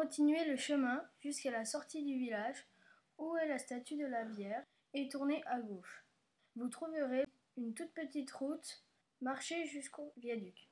Continuez le chemin jusqu'à la sortie du village, où est la statue de la bière, et tournez à gauche. Vous trouverez une toute petite route, marchez jusqu'au viaduc.